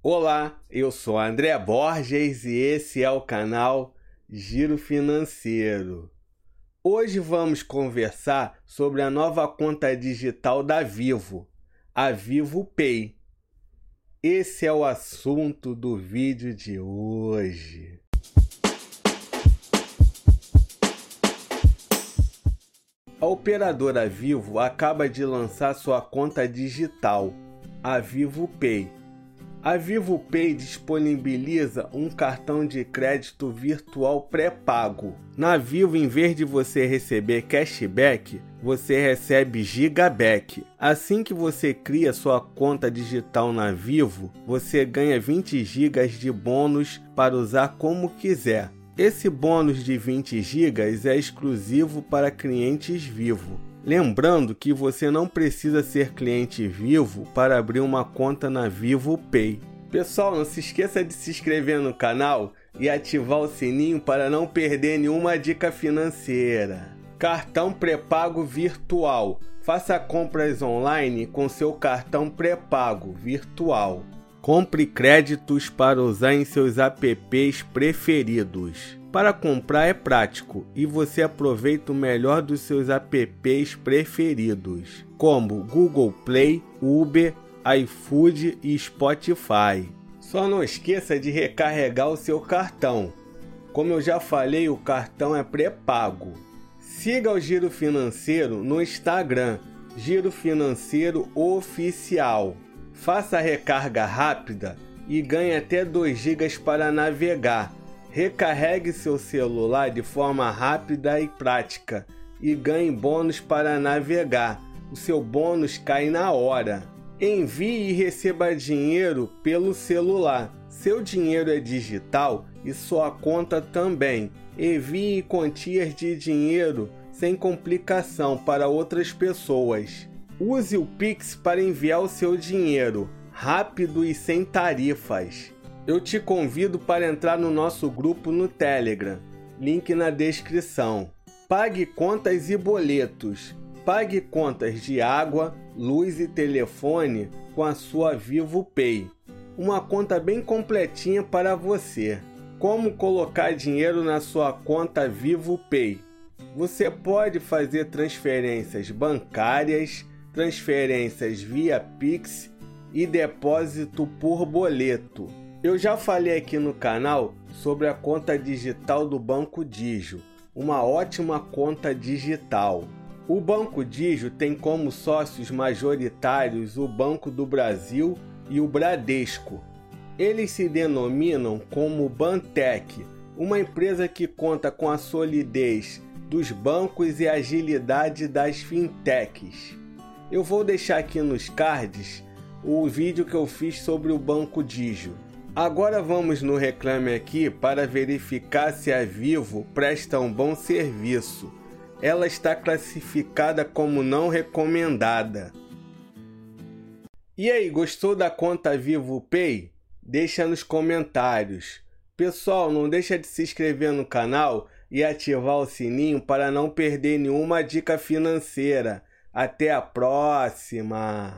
Olá, eu sou André Borges e esse é o canal Giro Financeiro. Hoje vamos conversar sobre a nova conta digital da Vivo, a Vivo Pay. Esse é o assunto do vídeo de hoje. A operadora Vivo acaba de lançar sua conta digital, a Vivo Pay. A Vivo Pay disponibiliza um cartão de crédito virtual pré-pago. Na Vivo, em vez de você receber cashback, você recebe gigaback. Assim que você cria sua conta digital na Vivo, você ganha 20 GB de bônus para usar como quiser. Esse bônus de 20 GB é exclusivo para clientes Vivo. Lembrando que você não precisa ser cliente Vivo para abrir uma conta na Vivo Pay. Pessoal, não se esqueça de se inscrever no canal e ativar o sininho para não perder nenhuma dica financeira. Cartão pré-pago virtual. Faça compras online com seu cartão pré-pago virtual. Compre créditos para usar em seus apps preferidos. Para comprar é prático e você aproveita o melhor dos seus apps preferidos, como Google Play, Uber, iFood e Spotify. Só não esqueça de recarregar o seu cartão. Como eu já falei, o cartão é pré-pago. Siga o Giro Financeiro no Instagram, Giro Financeiro Oficial. Faça a recarga rápida e ganhe até 2 GB para navegar. Recarregue seu celular de forma rápida e prática e ganhe bônus para navegar. O seu bônus cai na hora. Envie e receba dinheiro pelo celular. Seu dinheiro é digital e sua conta também. Envie quantias de dinheiro sem complicação para outras pessoas. Use o Pix para enviar o seu dinheiro, rápido e sem tarifas. Eu te convido para entrar no nosso grupo no Telegram, link na descrição. Pague contas e boletos. Pague contas de água, luz e telefone com a sua Vivo Pay. Uma conta bem completinha para você. Como colocar dinheiro na sua conta Vivo Pay? Você pode fazer transferências bancárias, transferências via Pix e depósito por boleto. Eu já falei aqui no canal sobre a conta digital do Banco Digio, uma ótima conta digital. O Banco Digio tem como sócios majoritários o Banco do Brasil e o Bradesco. Eles se denominam como Bantec, uma empresa que conta com a solidez dos bancos e a agilidade das fintechs. Eu vou deixar aqui nos cards o vídeo que eu fiz sobre o Banco Digio. Agora vamos no Reclame Aqui para verificar se a Vivo presta um bom serviço. Ela está classificada como não recomendada. E aí, gostou da conta Vivo Pay? Deixa nos comentários. Pessoal, não deixa de se inscrever no canal e ativar o sininho para não perder nenhuma dica financeira. Até a próxima!